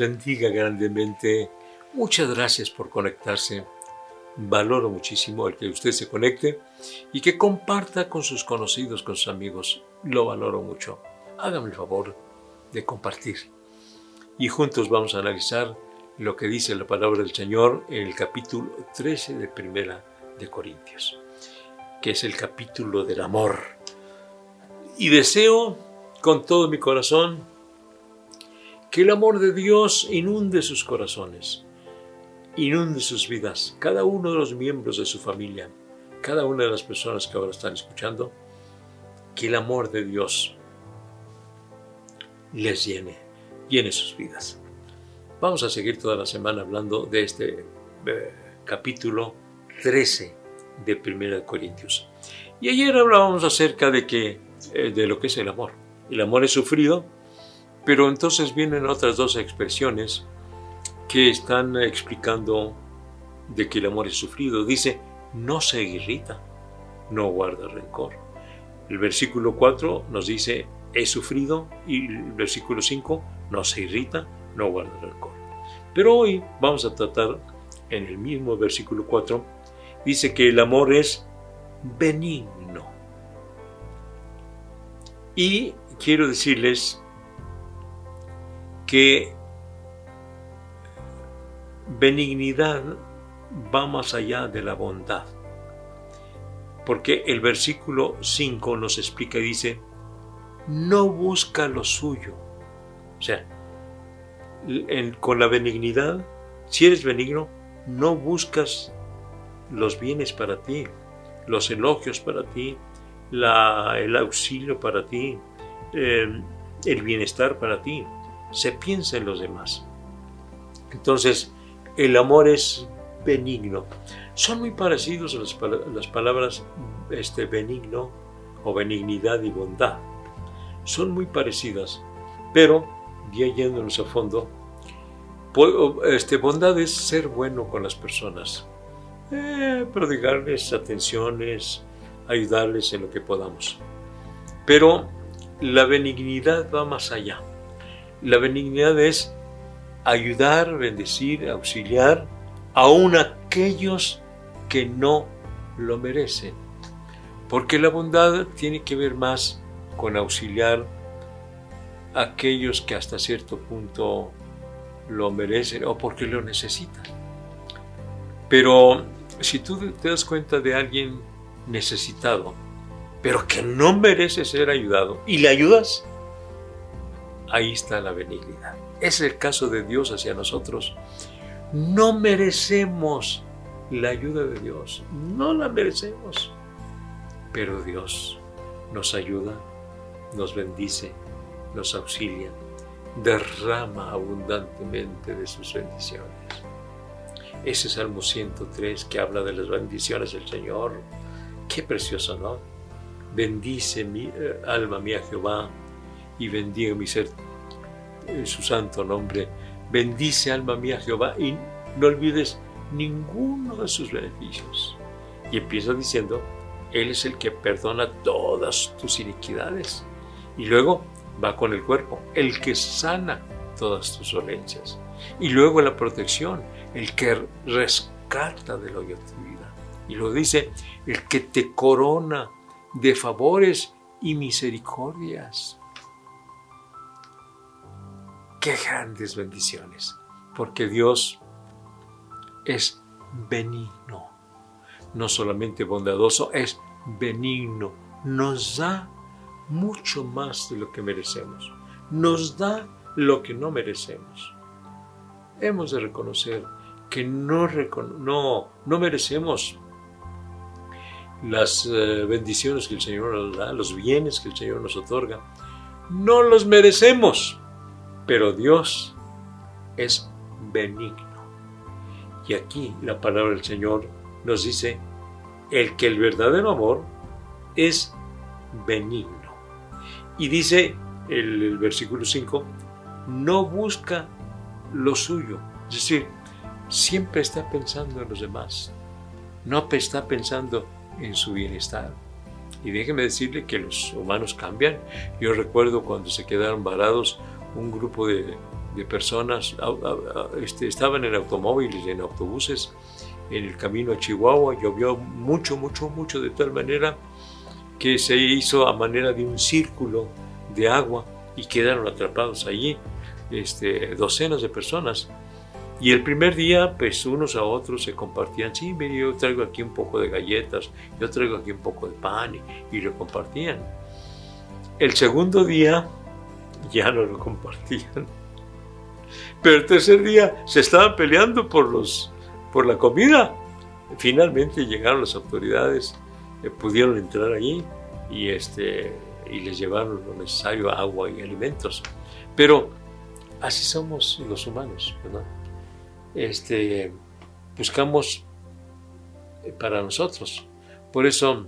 bendiga grandemente. Muchas gracias por conectarse. Valoro muchísimo el que usted se conecte y que comparta con sus conocidos, con sus amigos. Lo valoro mucho. Hágame el favor de compartir. Y juntos vamos a analizar lo que dice la palabra del Señor en el capítulo 13 de Primera de Corintios, que es el capítulo del amor. Y deseo con todo mi corazón que el amor de Dios inunde sus corazones, inunde sus vidas, cada uno de los miembros de su familia, cada una de las personas que ahora están escuchando, que el amor de Dios les llene, llene sus vidas. Vamos a seguir toda la semana hablando de este eh, capítulo 13 de 1 Corintios. Y ayer hablábamos acerca de que eh, de lo que es el amor. El amor es sufrido, pero entonces vienen otras dos expresiones que están explicando de que el amor es sufrido. Dice, no se irrita, no guarda rencor. El versículo 4 nos dice, he sufrido, y el versículo 5, no se irrita, no guarda rencor. Pero hoy vamos a tratar en el mismo versículo 4, dice que el amor es benigno. Y quiero decirles que benignidad va más allá de la bondad. Porque el versículo 5 nos explica y dice, no busca lo suyo. O sea, con la benignidad, si eres benigno, no buscas los bienes para ti, los elogios para ti, el auxilio para ti, eh, el bienestar para ti se piensa en los demás. Entonces, el amor es benigno. Son muy parecidos las, las palabras este, benigno o benignidad y bondad. Son muy parecidas, pero ya yéndonos a fondo, este, bondad es ser bueno con las personas, eh, prodigarles atenciones, ayudarles en lo que podamos. Pero la benignidad va más allá. La benignidad es ayudar, bendecir, auxiliar aún aquellos que no lo merecen. Porque la bondad tiene que ver más con auxiliar a aquellos que hasta cierto punto lo merecen o porque lo necesitan. Pero si tú te das cuenta de alguien necesitado, pero que no merece ser ayudado, y le ayudas, ahí está la benignidad. Es el caso de Dios hacia nosotros. No merecemos la ayuda de Dios, no la merecemos. Pero Dios nos ayuda, nos bendice, nos auxilia, derrama abundantemente de sus bendiciones. Ese Salmo 103 que habla de las bendiciones del Señor, qué precioso, ¿no? Bendice mi eh, alma mía Jehová y bendiga mi ser en su santo nombre. Bendice alma mía Jehová y no olvides ninguno de sus beneficios. Y empieza diciendo, Él es el que perdona todas tus iniquidades. Y luego va con el cuerpo, el que sana todas tus dolencias. Y luego la protección, el que rescata del hoyo tu vida. Y lo dice, el que te corona de favores y misericordias. Qué grandes bendiciones, porque Dios es benigno, no solamente bondadoso, es benigno, nos da mucho más de lo que merecemos, nos da lo que no merecemos. Hemos de reconocer que no, no, no merecemos las eh, bendiciones que el Señor nos da, los bienes que el Señor nos otorga. No los merecemos pero Dios es benigno. Y aquí la palabra del Señor nos dice, el que el verdadero amor es benigno. Y dice el, versículo 5, no busca lo suyo. Es decir, siempre está pensando en los demás. No está pensando en su bienestar. Y déjeme decirle que los humanos cambian. Yo recuerdo cuando se quedaron varados un grupo de de personas, este, estaban en automóviles, en autobuses, en el camino a Chihuahua, llovió mucho, mucho, mucho, de tal manera que se hizo a manera de un círculo de agua y quedaron atrapados allí este, docenas de personas. Y el primer día, pues unos a otros se compartían, sí, mire, yo traigo aquí un poco de galletas, yo traigo aquí un poco de pan, y, y lo compartían. El segundo día ya no lo compartían. Pero el tercer día se estaban peleando por, los, por la comida. Finalmente llegaron las autoridades, eh, pudieron entrar allí y, este, y les llevaron lo necesario, agua y alimentos. Pero así somos los humanos, ¿verdad? Este, buscamos eh, para nosotros. Por eso,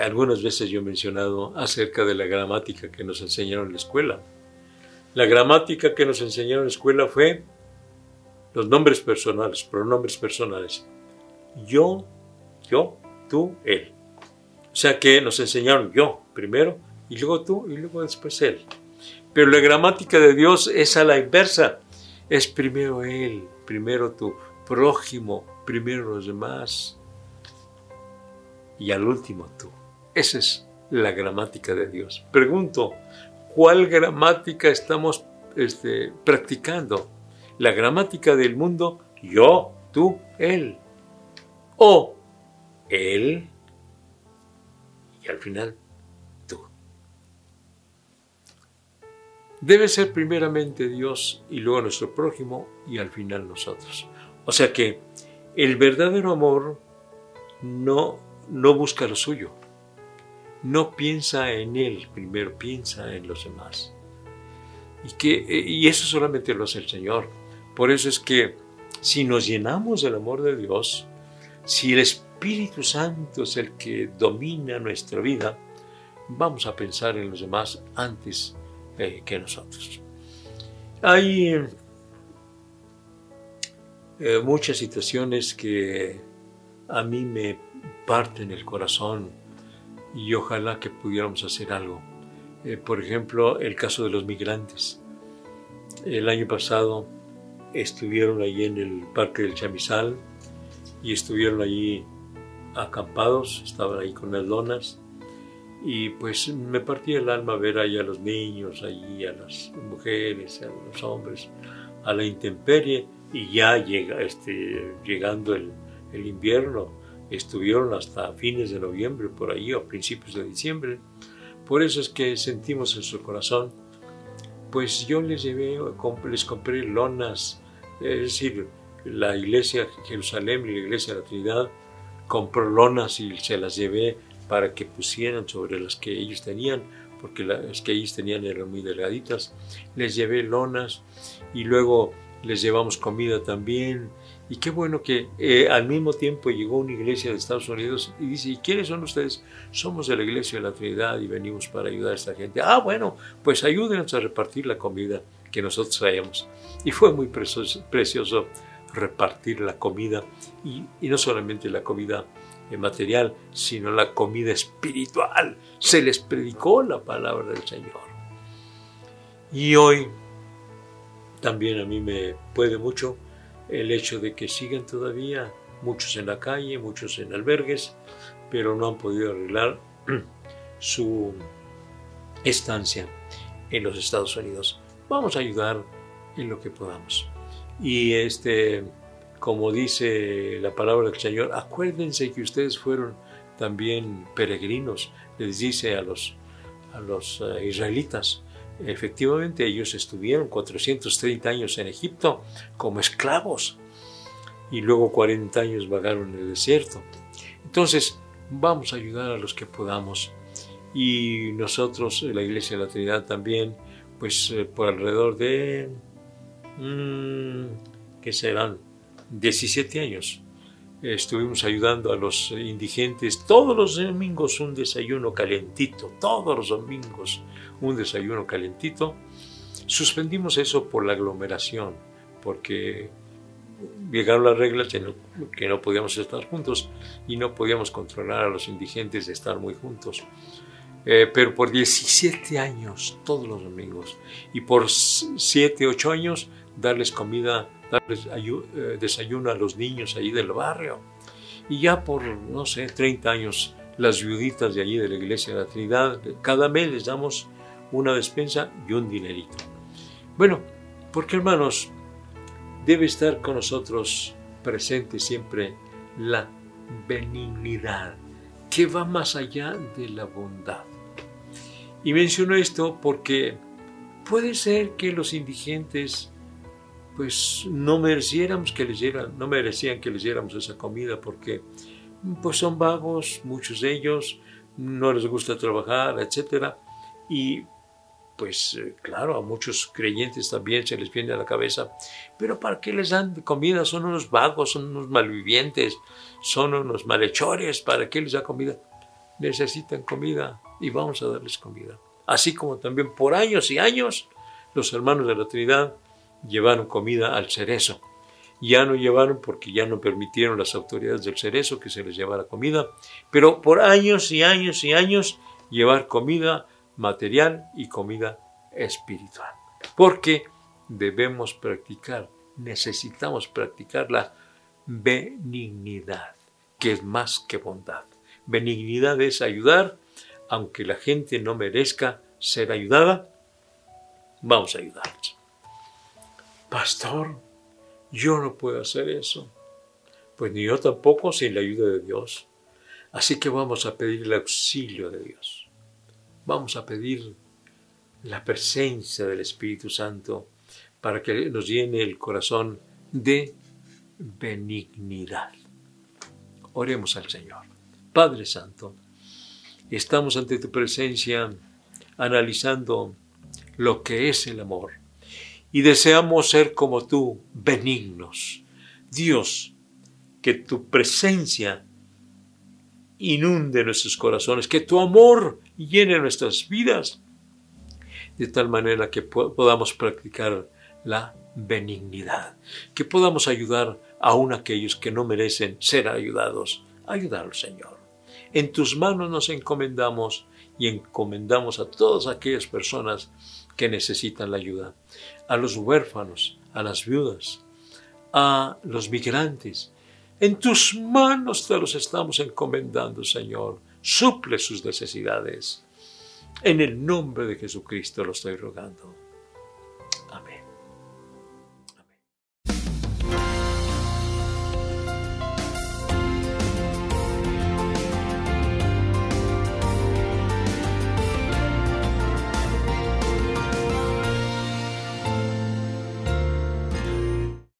algunas veces yo he mencionado acerca de la gramática que nos enseñaron en la escuela. La gramática que nos enseñaron en la escuela fue los nombres personales, pronombres personales. Yo, yo, tú, él. O sea que nos enseñaron yo primero y luego tú y luego después él. Pero la gramática de Dios es a la inversa. Es primero él, primero tu prójimo, primero los demás y al último tú. Esa es la gramática de Dios. Pregunto, cuál gramática estamos este, practicando. La gramática del mundo, yo, tú, él. O él y al final tú. Debe ser primeramente Dios y luego nuestro prójimo y al final nosotros. O sea que el verdadero amor no, no busca lo suyo no piensa en él, primero piensa en los demás. Y, que, y eso solamente lo hace el Señor. Por eso es que si nos llenamos del amor de Dios, si el Espíritu Santo es el que domina nuestra vida, vamos a pensar en los demás antes eh, que nosotros. Hay eh, muchas situaciones que a mí me parten el corazón y ojalá que pudiéramos hacer algo. Eh, por ejemplo, el caso de los migrantes. El año pasado estuvieron allí en el Parque del Chamizal y estuvieron allí acampados, estaban ahí con las donas y pues me partía el alma ver ahí a los niños, allí a las mujeres, a los hombres, a la intemperie y ya llega, este, llegando el, el invierno, estuvieron hasta fines de noviembre por ahí o principios de diciembre. Por eso es que sentimos en su corazón, pues yo les llevé, les compré lonas, es decir, la iglesia Jerusalén y la iglesia de la Trinidad compró lonas y se las llevé para que pusieran sobre las que ellos tenían, porque las que ellos tenían eran muy delgaditas. Les llevé lonas y luego les llevamos comida también y qué bueno que eh, al mismo tiempo llegó una iglesia de Estados Unidos y dice, ¿y quiénes son ustedes? Somos de la iglesia de la Trinidad y venimos para ayudar a esta gente. Ah, bueno, pues ayúdenos a repartir la comida que nosotros traemos. Y fue muy precioso, repartir la comida y, no solamente la comida eh, material, sino la comida espiritual. Se les predicó la palabra del Señor. Y hoy también a mí me puede mucho el hecho de que siguen todavía muchos en la calle, muchos en albergues, pero no han podido arreglar su estancia en los Estados Unidos. Vamos a ayudar en lo que podamos. Y este, como dice la palabra del Señor, acuérdense que ustedes fueron también peregrinos, les dice a los, a los eh, israelitas, Efectivamente, ellos estuvieron 430 años en Egipto como esclavos y luego 40 años vagaron en el desierto. Entonces, vamos a ayudar a los que podamos. Y nosotros, la Iglesia de la Trinidad también, pues eh, por alrededor de, mmm, ¿qué serán? 17 años. estuvimos ayudando a los indigentes todos los domingos un desayuno calentito, todos los domingos un desayuno calentito. Suspendimos eso por la aglomeración, porque llegaron las reglas que no, podíamos estar juntos y no podíamos controlar a los indigentes de estar muy juntos. Eh, pero por 17 años, todos los domingos, y por 7, 8 años, darles comida, darles eh, desayuno a los niños ahí del barrio. Y ya por, no sé, 30 años, las viuditas de allí de la iglesia de la Trinidad, cada mes les damos una despensa y un dinerito. Bueno, porque hermanos, debe estar con nosotros presente siempre la benignidad, que va más allá de la bondad. Y menciono esto porque puede ser que los indigentes pues no mereciéramos que les dieran, no merecían que les diéramos esa comida porque pues son vagos, muchos de ellos, no les gusta trabajar, etc. Y pues eh, claro, a muchos creyentes también se les viene a la cabeza, pero ¿para qué les dan comida? Son unos vagos, son unos malvivientes, son unos malhechores, ¿para qué les da comida? Necesitan comida y vamos a darles comida. Así como también por años y años los hermanos de la Trinidad llevaron comida al cerezo. Ya no llevaron porque ya no permitieron las autoridades del cerezo que se les llevara comida, pero por años y años y años llevar comida material y comida espiritual. Porque debemos practicar, necesitamos practicar la benignidad, que es más que bondad. Benignidad es ayudar, aunque la gente no merezca ser ayudada, vamos a ayudarles. Pastor, yo no puedo hacer eso. Pues ni yo tampoco sin la ayuda de Dios. Así que vamos a pedir el auxilio de Dios. Vamos a pedir la presencia del Espíritu Santo para que nos llene el corazón de benignidad. Oremos al Señor. Padre Santo, estamos ante tu presencia analizando lo que es el amor y deseamos ser como tú, benignos. Dios, que tu presencia inunde nuestros corazones, que tu amor llene nuestras vidas, de tal manera que podamos practicar la benignidad, que podamos ayudar aún a aquellos que no merecen ser ayudados. Ayudar Señor. En tus manos nos encomendamos y encomendamos a todas aquellas personas que necesitan la ayuda, a los huérfanos, a las viudas, a los migrantes. En tus manos te los estamos encomendando, Señor suple sus necesidades. En el nombre de Jesucristo lo estoy rogando. Amén.